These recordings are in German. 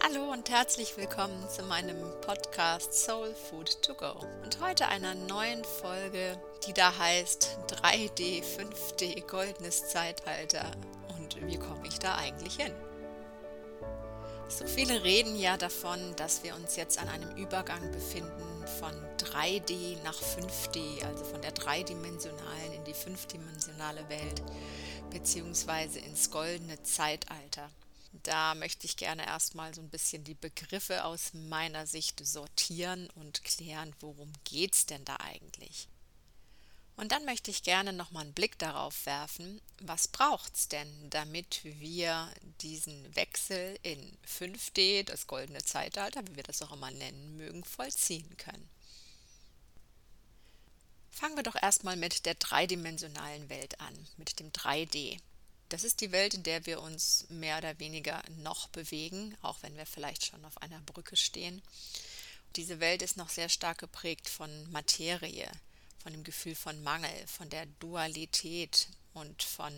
Hallo und herzlich willkommen zu meinem Podcast Soul Food to Go und heute einer neuen Folge, die da heißt 3D, 5D, goldenes Zeitalter und wie komme ich da eigentlich hin? So viele reden ja davon, dass wir uns jetzt an einem Übergang befinden von 3D nach 5D, also von der dreidimensionalen in die fünfdimensionale Welt, beziehungsweise ins goldene Zeitalter. Da möchte ich gerne erstmal so ein bisschen die Begriffe aus meiner Sicht sortieren und klären, worum geht es denn da eigentlich. Und dann möchte ich gerne nochmal einen Blick darauf werfen, was braucht es denn, damit wir diesen Wechsel in 5D, das goldene Zeitalter, wie wir das auch immer nennen mögen, vollziehen können. Fangen wir doch erstmal mit der dreidimensionalen Welt an, mit dem 3D. Das ist die Welt, in der wir uns mehr oder weniger noch bewegen, auch wenn wir vielleicht schon auf einer Brücke stehen. Diese Welt ist noch sehr stark geprägt von Materie, von dem Gefühl von Mangel, von der Dualität und von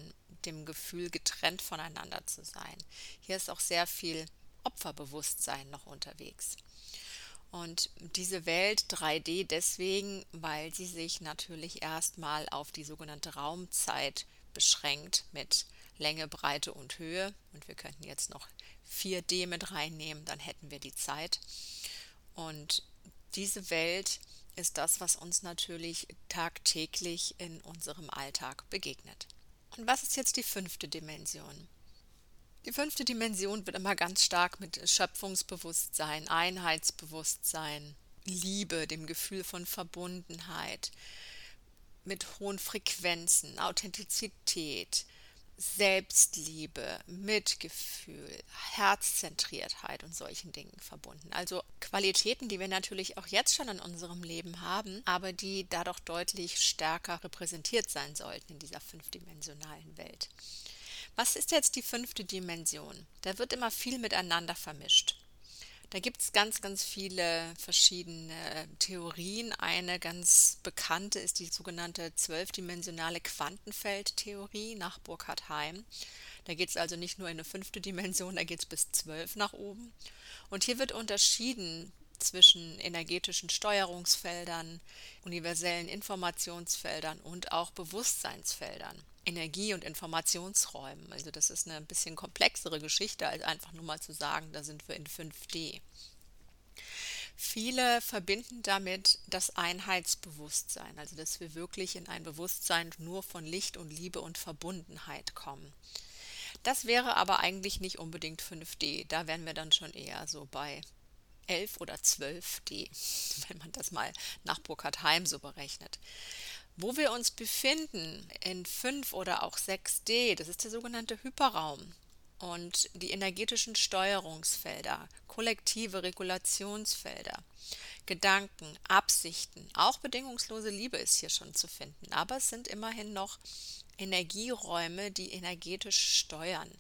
dem Gefühl, getrennt voneinander zu sein. Hier ist auch sehr viel Opferbewusstsein noch unterwegs. Und diese Welt 3D deswegen, weil sie sich natürlich erstmal auf die sogenannte Raumzeit beschränkt mit Länge, Breite und Höhe. Und wir könnten jetzt noch 4D mit reinnehmen, dann hätten wir die Zeit. Und diese Welt ist das, was uns natürlich tagtäglich in unserem Alltag begegnet. Und was ist jetzt die fünfte Dimension? Die fünfte Dimension wird immer ganz stark mit Schöpfungsbewusstsein, Einheitsbewusstsein, Liebe, dem Gefühl von Verbundenheit, mit hohen Frequenzen, Authentizität, Selbstliebe, Mitgefühl, Herzzentriertheit und solchen Dingen verbunden. Also Qualitäten, die wir natürlich auch jetzt schon in unserem Leben haben, aber die dadurch deutlich stärker repräsentiert sein sollten in dieser fünfdimensionalen Welt. Was ist jetzt die fünfte Dimension? Da wird immer viel miteinander vermischt. Da gibt es ganz, ganz viele verschiedene Theorien. Eine ganz bekannte ist die sogenannte zwölfdimensionale Quantenfeldtheorie nach Burkhard Heim. Da geht es also nicht nur in eine fünfte Dimension, da geht es bis zwölf nach oben. Und hier wird unterschieden zwischen energetischen Steuerungsfeldern, universellen Informationsfeldern und auch Bewusstseinsfeldern. Energie- und Informationsräumen. Also das ist eine ein bisschen komplexere Geschichte, als einfach nur mal zu sagen, da sind wir in 5D. Viele verbinden damit das Einheitsbewusstsein, also dass wir wirklich in ein Bewusstsein nur von Licht und Liebe und Verbundenheit kommen. Das wäre aber eigentlich nicht unbedingt 5D, da wären wir dann schon eher so bei 11 oder 12D, wenn man das mal nach Burkhard Heim so berechnet. Wo wir uns befinden in 5 oder auch 6D, das ist der sogenannte Hyperraum. Und die energetischen Steuerungsfelder, kollektive Regulationsfelder, Gedanken, Absichten, auch bedingungslose Liebe ist hier schon zu finden. Aber es sind immerhin noch Energieräume, die energetisch steuern.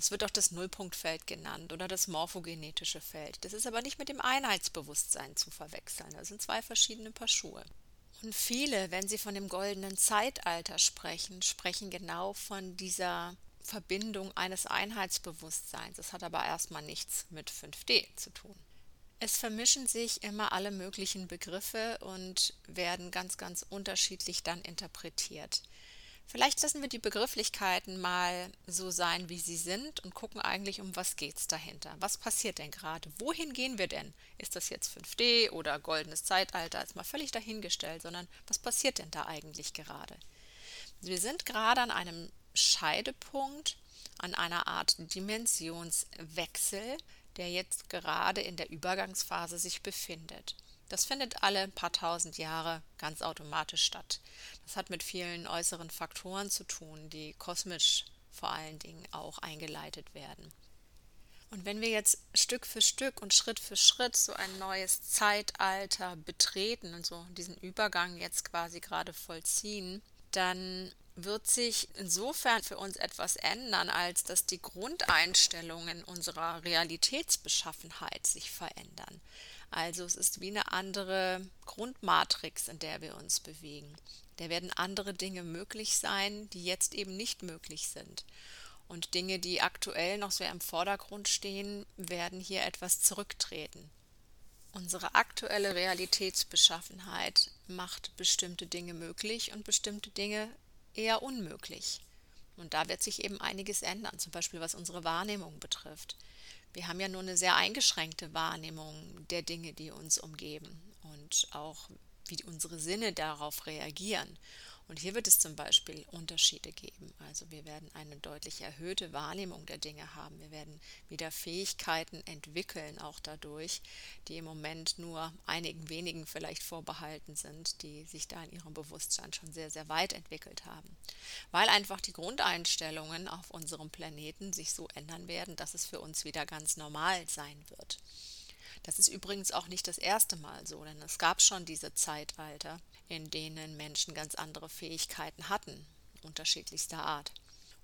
Es wird auch das Nullpunktfeld genannt oder das morphogenetische Feld. Das ist aber nicht mit dem Einheitsbewusstsein zu verwechseln. Das sind zwei verschiedene Paar Schuhe. Und viele, wenn sie von dem goldenen Zeitalter sprechen, sprechen genau von dieser Verbindung eines Einheitsbewusstseins. Das hat aber erstmal nichts mit 5D zu tun. Es vermischen sich immer alle möglichen Begriffe und werden ganz, ganz unterschiedlich dann interpretiert. Vielleicht lassen wir die Begrifflichkeiten mal so sein, wie sie sind und gucken eigentlich, um was geht es dahinter. Was passiert denn gerade? Wohin gehen wir denn? Ist das jetzt 5D oder goldenes Zeitalter? Ist mal völlig dahingestellt, sondern was passiert denn da eigentlich gerade? Wir sind gerade an einem Scheidepunkt, an einer Art Dimensionswechsel, der jetzt gerade in der Übergangsphase sich befindet. Das findet alle paar tausend Jahre ganz automatisch statt. Das hat mit vielen äußeren Faktoren zu tun, die kosmisch vor allen Dingen auch eingeleitet werden. Und wenn wir jetzt Stück für Stück und Schritt für Schritt so ein neues Zeitalter betreten und so diesen Übergang jetzt quasi gerade vollziehen, dann wird sich insofern für uns etwas ändern, als dass die Grundeinstellungen unserer Realitätsbeschaffenheit sich verändern. Also es ist wie eine andere Grundmatrix, in der wir uns bewegen. Da werden andere Dinge möglich sein, die jetzt eben nicht möglich sind. Und Dinge, die aktuell noch sehr im Vordergrund stehen, werden hier etwas zurücktreten. Unsere aktuelle Realitätsbeschaffenheit macht bestimmte Dinge möglich und bestimmte Dinge eher unmöglich. Und da wird sich eben einiges ändern, zum Beispiel was unsere Wahrnehmung betrifft. Wir haben ja nur eine sehr eingeschränkte Wahrnehmung der Dinge, die uns umgeben und auch wie unsere Sinne darauf reagieren. Und hier wird es zum Beispiel Unterschiede geben. Also wir werden eine deutlich erhöhte Wahrnehmung der Dinge haben. Wir werden wieder Fähigkeiten entwickeln, auch dadurch, die im Moment nur einigen wenigen vielleicht vorbehalten sind, die sich da in ihrem Bewusstsein schon sehr, sehr weit entwickelt haben. Weil einfach die Grundeinstellungen auf unserem Planeten sich so ändern werden, dass es für uns wieder ganz normal sein wird. Das ist übrigens auch nicht das erste Mal so, denn es gab schon diese Zeitalter, in denen Menschen ganz andere Fähigkeiten hatten, unterschiedlichster Art.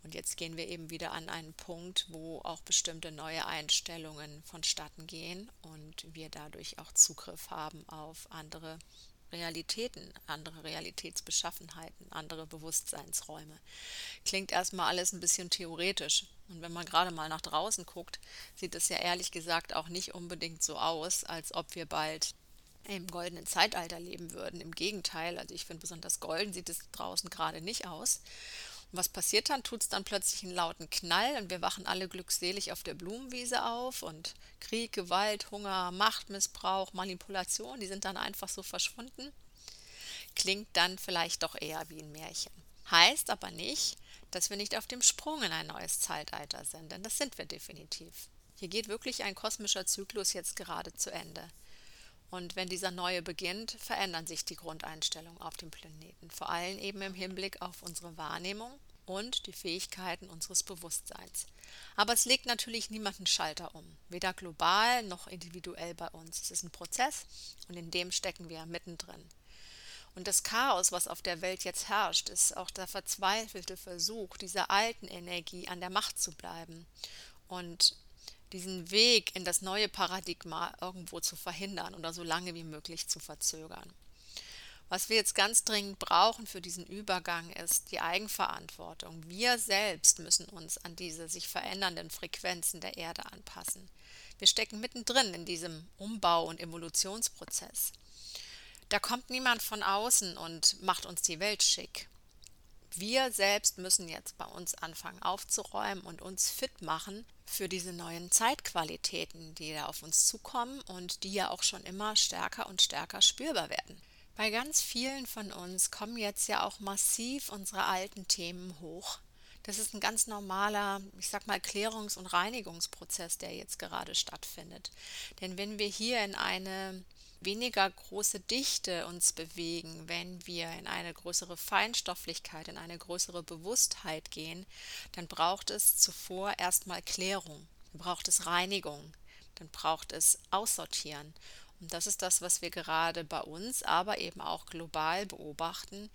Und jetzt gehen wir eben wieder an einen Punkt, wo auch bestimmte neue Einstellungen vonstatten gehen und wir dadurch auch Zugriff haben auf andere Realitäten, andere Realitätsbeschaffenheiten, andere Bewusstseinsräume. Klingt erstmal alles ein bisschen theoretisch. Und wenn man gerade mal nach draußen guckt, sieht es ja ehrlich gesagt auch nicht unbedingt so aus, als ob wir bald im goldenen Zeitalter leben würden. Im Gegenteil, also ich finde besonders golden sieht es draußen gerade nicht aus. Und was passiert dann? Tut es dann plötzlich einen lauten Knall und wir wachen alle glückselig auf der Blumenwiese auf und Krieg, Gewalt, Hunger, Machtmissbrauch, Manipulation, die sind dann einfach so verschwunden. Klingt dann vielleicht doch eher wie ein Märchen. Heißt aber nicht, dass wir nicht auf dem Sprung in ein neues Zeitalter sind, denn das sind wir definitiv. Hier geht wirklich ein kosmischer Zyklus jetzt gerade zu Ende. Und wenn dieser neue beginnt, verändern sich die Grundeinstellungen auf dem Planeten, vor allem eben im Hinblick auf unsere Wahrnehmung und die Fähigkeiten unseres Bewusstseins. Aber es legt natürlich niemanden Schalter um, weder global noch individuell bei uns. Es ist ein Prozess und in dem stecken wir mittendrin. Und das Chaos, was auf der Welt jetzt herrscht, ist auch der verzweifelte Versuch, dieser alten Energie an der Macht zu bleiben und diesen Weg in das neue Paradigma irgendwo zu verhindern oder so lange wie möglich zu verzögern. Was wir jetzt ganz dringend brauchen für diesen Übergang ist die Eigenverantwortung. Wir selbst müssen uns an diese sich verändernden Frequenzen der Erde anpassen. Wir stecken mittendrin in diesem Umbau- und Evolutionsprozess. Da kommt niemand von außen und macht uns die Welt schick. Wir selbst müssen jetzt bei uns anfangen aufzuräumen und uns fit machen für diese neuen Zeitqualitäten, die da auf uns zukommen und die ja auch schon immer stärker und stärker spürbar werden. Bei ganz vielen von uns kommen jetzt ja auch massiv unsere alten Themen hoch. Das ist ein ganz normaler, ich sag mal, Klärungs- und Reinigungsprozess, der jetzt gerade stattfindet. Denn wenn wir hier in eine weniger große Dichte uns bewegen, wenn wir in eine größere Feinstofflichkeit, in eine größere Bewusstheit gehen, dann braucht es zuvor erstmal Klärung, dann braucht es Reinigung, dann braucht es Aussortieren. Und das ist das, was wir gerade bei uns, aber eben auch global beobachten,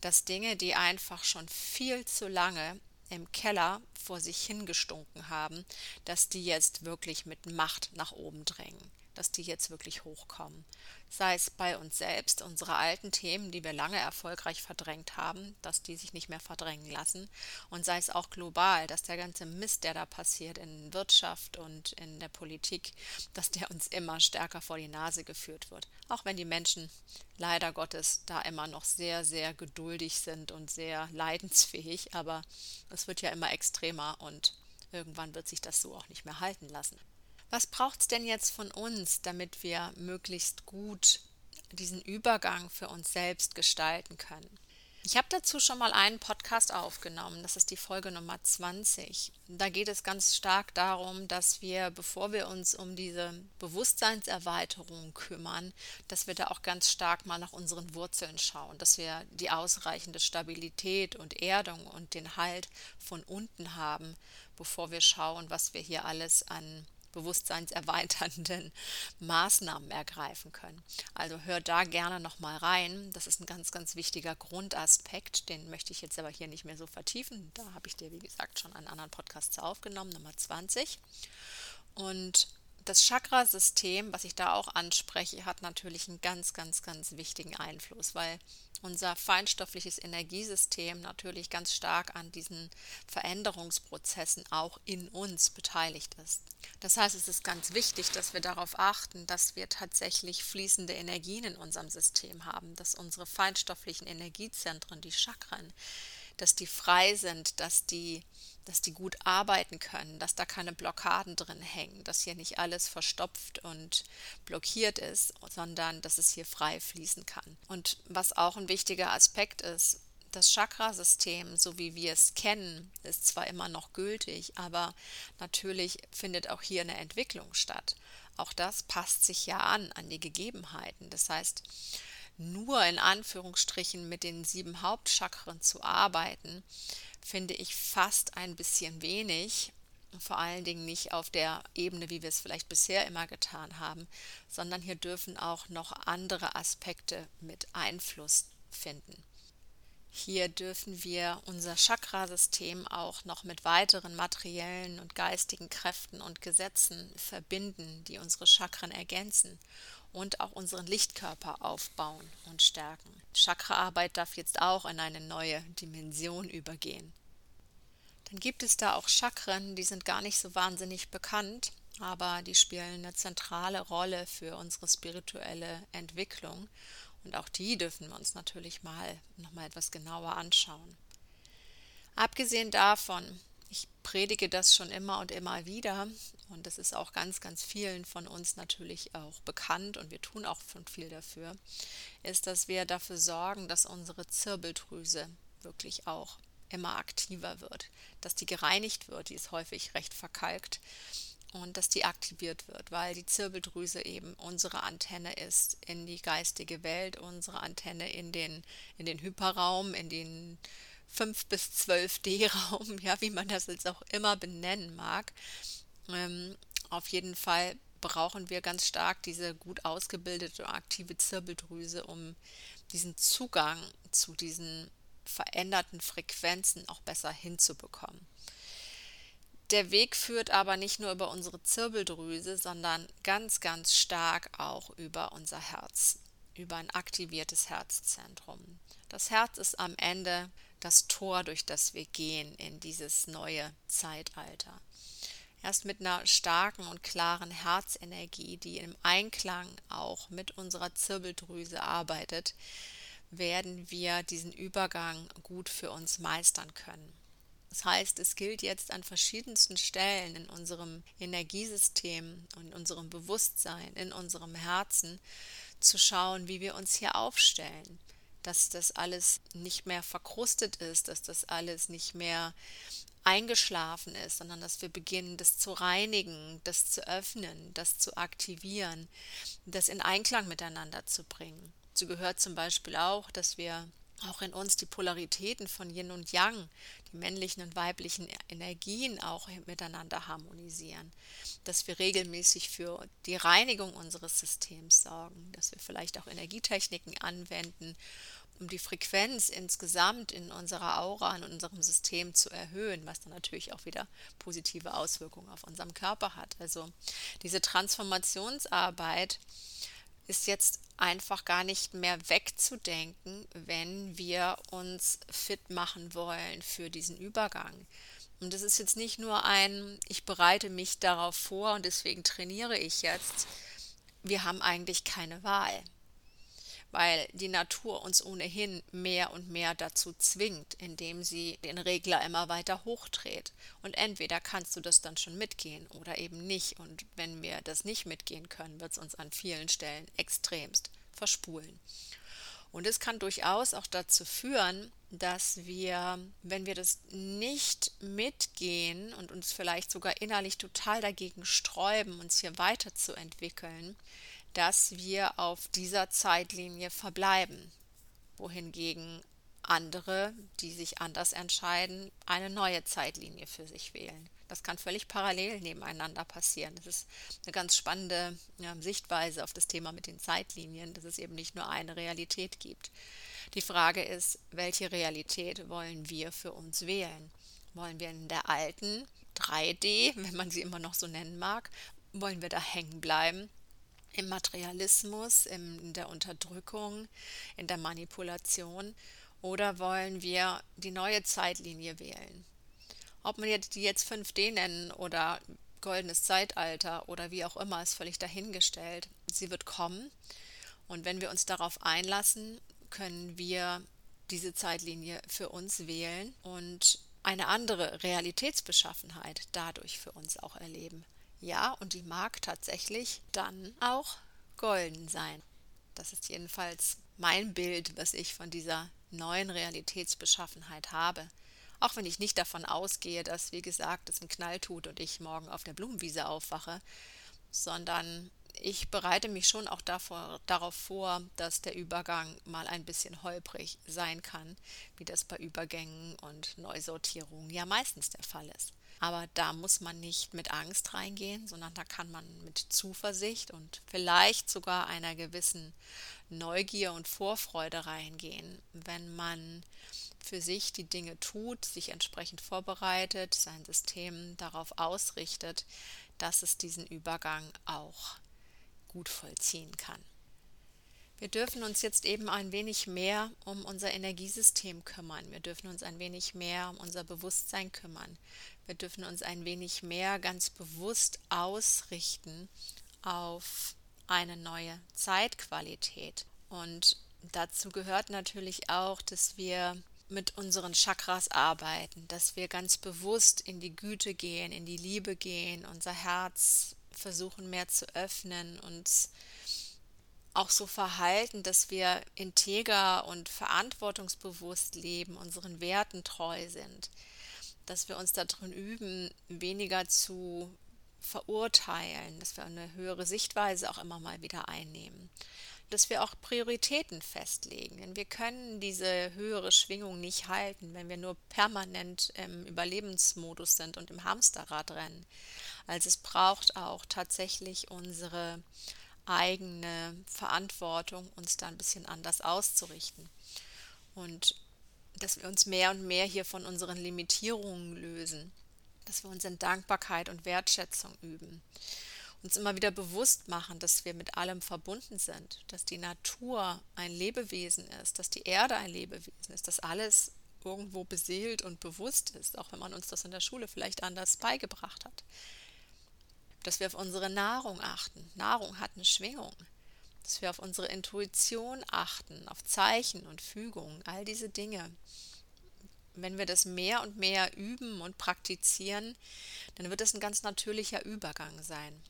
dass Dinge, die einfach schon viel zu lange im Keller vor sich hingestunken haben, dass die jetzt wirklich mit Macht nach oben drängen dass die jetzt wirklich hochkommen. Sei es bei uns selbst, unsere alten Themen, die wir lange erfolgreich verdrängt haben, dass die sich nicht mehr verdrängen lassen. Und sei es auch global, dass der ganze Mist, der da passiert in Wirtschaft und in der Politik, dass der uns immer stärker vor die Nase geführt wird. Auch wenn die Menschen leider Gottes da immer noch sehr, sehr geduldig sind und sehr leidensfähig, aber es wird ja immer extremer und irgendwann wird sich das so auch nicht mehr halten lassen. Was braucht es denn jetzt von uns, damit wir möglichst gut diesen Übergang für uns selbst gestalten können? Ich habe dazu schon mal einen Podcast aufgenommen, das ist die Folge Nummer 20. Da geht es ganz stark darum, dass wir, bevor wir uns um diese Bewusstseinserweiterung kümmern, dass wir da auch ganz stark mal nach unseren Wurzeln schauen, dass wir die ausreichende Stabilität und Erdung und den Halt von unten haben, bevor wir schauen, was wir hier alles an bewusstseinserweiternden Maßnahmen ergreifen können. Also hör da gerne nochmal rein. Das ist ein ganz, ganz wichtiger Grundaspekt. Den möchte ich jetzt aber hier nicht mehr so vertiefen. Da habe ich dir, wie gesagt, schon einen anderen Podcast aufgenommen, Nummer 20. Und Das Chakrasystem, was ich da auch anspreche, hat natürlich einen ganz, ganz, ganz wichtigen Einfluss, weil unser feinstoffliches Energiesystem natürlich ganz stark an diesen Veränderungsprozessen auch in uns beteiligt ist. Das heißt, es ist ganz wichtig, dass wir darauf achten, dass wir tatsächlich fließende Energien in unserem System haben, dass unsere feinstofflichen Energiezentren, die Chakren, dass die frei sind, dass die, dass die gut arbeiten können, dass da keine Blockaden drin hängen, dass hier nicht alles verstopft und blockiert ist, sondern dass es hier frei fließen kann. Und was auch ein wichtiger Aspekt ist, das Chakrasystem, so wie wir es kennen, ist zwar immer noch gültig, aber natürlich findet auch hier eine Entwicklung statt. Auch das passt sich ja an, an die Gegebenheiten. Das heißt, nur in Anführungsstrichen mit den sieben Hauptchakren zu arbeiten, finde ich fast ein bisschen wenig. Vor allen Dingen nicht auf der Ebene, wie wir es vielleicht bisher immer getan haben, sondern hier dürfen auch noch andere Aspekte mit Einfluss finden. Hier dürfen wir unser Chakrasystem auch noch mit weiteren materiellen und geistigen Kräften und Gesetzen verbinden, die unsere Chakren ergänzen und auch unseren Lichtkörper aufbauen und stärken. Chakraarbeit darf jetzt auch in eine neue Dimension übergehen. Dann gibt es da auch Chakren, die sind gar nicht so wahnsinnig bekannt, aber die spielen eine zentrale Rolle für unsere spirituelle Entwicklung und auch die dürfen wir uns natürlich mal noch mal etwas genauer anschauen. Abgesehen davon ich predige das schon immer und immer wieder und das ist auch ganz, ganz vielen von uns natürlich auch bekannt und wir tun auch schon viel dafür, ist, dass wir dafür sorgen, dass unsere Zirbeldrüse wirklich auch immer aktiver wird, dass die gereinigt wird, die ist häufig recht verkalkt und dass die aktiviert wird, weil die Zirbeldrüse eben unsere Antenne ist in die geistige Welt, unsere Antenne in den, in den Hyperraum, in den 5 bis 12D-Raum, ja, wie man das jetzt auch immer benennen mag. Ähm, auf jeden Fall brauchen wir ganz stark diese gut ausgebildete aktive Zirbeldrüse, um diesen Zugang zu diesen veränderten Frequenzen auch besser hinzubekommen. Der Weg führt aber nicht nur über unsere Zirbeldrüse, sondern ganz, ganz stark auch über unser Herz, über ein aktiviertes Herzzentrum. Das Herz ist am Ende das Tor, durch das wir gehen in dieses neue Zeitalter. Erst mit einer starken und klaren Herzenergie, die im Einklang auch mit unserer Zirbeldrüse arbeitet, werden wir diesen Übergang gut für uns meistern können. Das heißt, es gilt jetzt an verschiedensten Stellen in unserem Energiesystem, in unserem Bewusstsein, in unserem Herzen zu schauen, wie wir uns hier aufstellen dass das alles nicht mehr verkrustet ist, dass das alles nicht mehr eingeschlafen ist, sondern dass wir beginnen, das zu reinigen, das zu öffnen, das zu aktivieren, das in Einklang miteinander zu bringen. Dazu gehört zum Beispiel auch, dass wir auch in uns die Polaritäten von Yin und Yang, die männlichen und weiblichen Energien auch miteinander harmonisieren, dass wir regelmäßig für die Reinigung unseres Systems sorgen, dass wir vielleicht auch Energietechniken anwenden, um die Frequenz insgesamt in unserer Aura, in unserem System zu erhöhen, was dann natürlich auch wieder positive Auswirkungen auf unserem Körper hat. Also diese Transformationsarbeit ist jetzt einfach gar nicht mehr wegzudenken, wenn wir uns fit machen wollen für diesen Übergang. Und es ist jetzt nicht nur ein, ich bereite mich darauf vor und deswegen trainiere ich jetzt. Wir haben eigentlich keine Wahl weil die Natur uns ohnehin mehr und mehr dazu zwingt, indem sie den Regler immer weiter hochdreht. Und entweder kannst du das dann schon mitgehen oder eben nicht. Und wenn wir das nicht mitgehen können, wird es uns an vielen Stellen extremst verspulen. Und es kann durchaus auch dazu führen, dass wir, wenn wir das nicht mitgehen und uns vielleicht sogar innerlich total dagegen sträuben, uns hier weiterzuentwickeln, dass wir auf dieser Zeitlinie verbleiben, wohingegen andere, die sich anders entscheiden, eine neue Zeitlinie für sich wählen. Das kann völlig parallel nebeneinander passieren. Das ist eine ganz spannende ja, Sichtweise auf das Thema mit den Zeitlinien, dass es eben nicht nur eine Realität gibt. Die Frage ist, welche Realität wollen wir für uns wählen? Wollen wir in der alten 3D, wenn man sie immer noch so nennen mag, Wollen wir da hängen bleiben? Im Materialismus, in der Unterdrückung, in der Manipulation? Oder wollen wir die neue Zeitlinie wählen? Ob man die jetzt 5D nennen oder goldenes Zeitalter oder wie auch immer, ist völlig dahingestellt. Sie wird kommen und wenn wir uns darauf einlassen, können wir diese Zeitlinie für uns wählen und eine andere Realitätsbeschaffenheit dadurch für uns auch erleben. Ja, und die mag tatsächlich dann auch golden sein. Das ist jedenfalls mein Bild, was ich von dieser neuen Realitätsbeschaffenheit habe. Auch wenn ich nicht davon ausgehe, dass, wie gesagt, es einen Knall tut und ich morgen auf der Blumenwiese aufwache, sondern ich bereite mich schon auch davor, darauf vor, dass der Übergang mal ein bisschen holprig sein kann, wie das bei Übergängen und Neusortierungen ja meistens der Fall ist. Aber da muss man nicht mit Angst reingehen, sondern da kann man mit Zuversicht und vielleicht sogar einer gewissen Neugier und Vorfreude reingehen, wenn man für sich die Dinge tut, sich entsprechend vorbereitet, sein System darauf ausrichtet, dass es diesen Übergang auch gut vollziehen kann. Wir dürfen uns jetzt eben ein wenig mehr um unser Energiesystem kümmern. Wir dürfen uns ein wenig mehr um unser Bewusstsein kümmern. Wir dürfen uns ein wenig mehr ganz bewusst ausrichten auf eine neue Zeitqualität. Und dazu gehört natürlich auch, dass wir mit unseren Chakras arbeiten, dass wir ganz bewusst in die Güte gehen, in die Liebe gehen, unser Herz versuchen mehr zu öffnen, uns auch so verhalten, dass wir integer und verantwortungsbewusst leben, unseren Werten treu sind, dass wir uns darin üben, weniger zu verurteilen, dass wir eine höhere Sichtweise auch immer mal wieder einnehmen dass wir auch Prioritäten festlegen. Denn wir können diese höhere Schwingung nicht halten, wenn wir nur permanent im Überlebensmodus sind und im Hamsterrad rennen. Also es braucht auch tatsächlich unsere eigene Verantwortung, uns da ein bisschen anders auszurichten. Und dass wir uns mehr und mehr hier von unseren Limitierungen lösen, dass wir uns in Dankbarkeit und Wertschätzung üben uns immer wieder bewusst machen, dass wir mit allem verbunden sind, dass die Natur ein Lebewesen ist, dass die Erde ein Lebewesen ist, dass alles irgendwo beseelt und bewusst ist, auch wenn man uns das in der Schule vielleicht anders beigebracht hat. Dass wir auf unsere Nahrung achten. Nahrung hat eine Schwingung. Dass wir auf unsere Intuition achten, auf Zeichen und Fügungen, all diese Dinge. Wenn wir das mehr und mehr üben und praktizieren, dann wird es ein ganz natürlicher Übergang sein.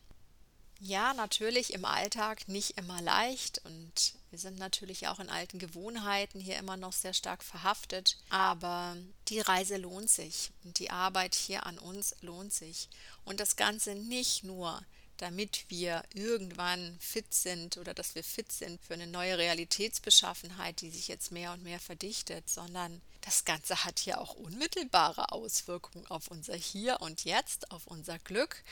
Ja, natürlich im Alltag nicht immer leicht und wir sind natürlich auch in alten Gewohnheiten hier immer noch sehr stark verhaftet, aber die Reise lohnt sich und die Arbeit hier an uns lohnt sich. Und das Ganze nicht nur damit wir irgendwann fit sind oder dass wir fit sind für eine neue Realitätsbeschaffenheit, die sich jetzt mehr und mehr verdichtet, sondern das Ganze hat ja auch unmittelbare Auswirkungen auf unser Hier und Jetzt, auf unser Glück,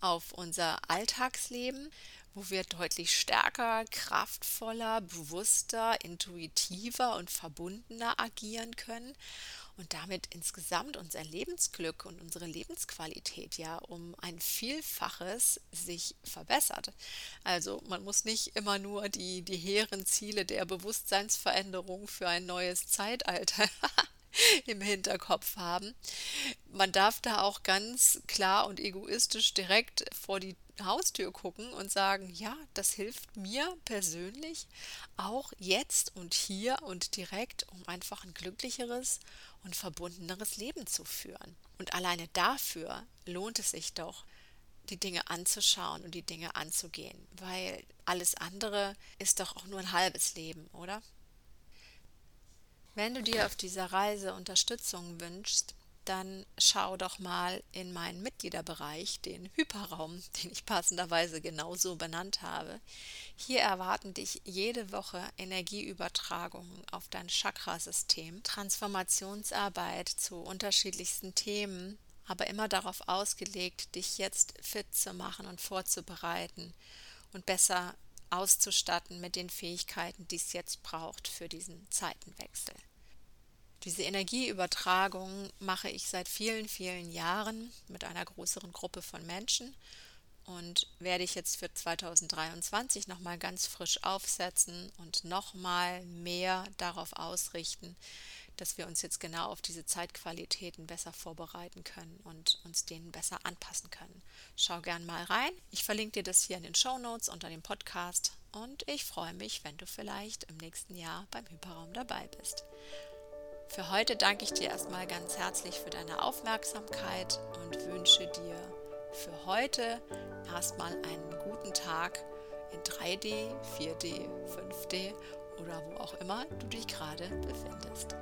auf unser Alltagsleben, wo wir deutlich stärker, kraftvoller, bewusster, intuitiver und verbundener agieren können und damit insgesamt unser Lebensglück und unsere Lebensqualität ja um ein Vielfaches sich verbessert. Also man muss nicht immer nur die, die hehren Ziele der Bewusstseinsveränderung für ein neues Zeitalter im Hinterkopf haben. Man darf da auch ganz klar und egoistisch direkt vor die Haustür gucken und sagen, ja, das hilft mir persönlich auch jetzt und hier und direkt, um einfach ein glücklicheres und verbundeneres Leben zu führen. Und alleine dafür lohnt es sich doch, die Dinge anzuschauen und die Dinge anzugehen, weil alles andere ist doch auch nur ein halbes Leben, oder? Wenn du dir auf dieser Reise Unterstützung wünschst, dann schau doch mal in meinen Mitgliederbereich, den Hyperraum, den ich passenderweise genauso benannt habe. Hier erwarten dich jede Woche Energieübertragungen auf dein Chakrasystem, Transformationsarbeit zu unterschiedlichsten Themen, aber immer darauf ausgelegt, dich jetzt fit zu machen und vorzubereiten und besser auszustatten mit den Fähigkeiten, die es jetzt braucht für diesen Zeitenwechsel. Diese Energieübertragung mache ich seit vielen, vielen Jahren mit einer größeren Gruppe von Menschen und werde ich jetzt für 2023 nochmal ganz frisch aufsetzen und nochmal mehr darauf ausrichten, dass wir uns jetzt genau auf diese Zeitqualitäten besser vorbereiten können und uns denen besser anpassen können. Schau gern mal rein. Ich verlinke dir das hier in den Show Notes unter dem Podcast und ich freue mich, wenn du vielleicht im nächsten Jahr beim Hyperraum dabei bist. Für heute danke ich dir erstmal ganz herzlich für deine Aufmerksamkeit und wünsche dir für heute erstmal einen guten Tag in 3D, 4D, 5D oder wo auch immer du dich gerade befindest.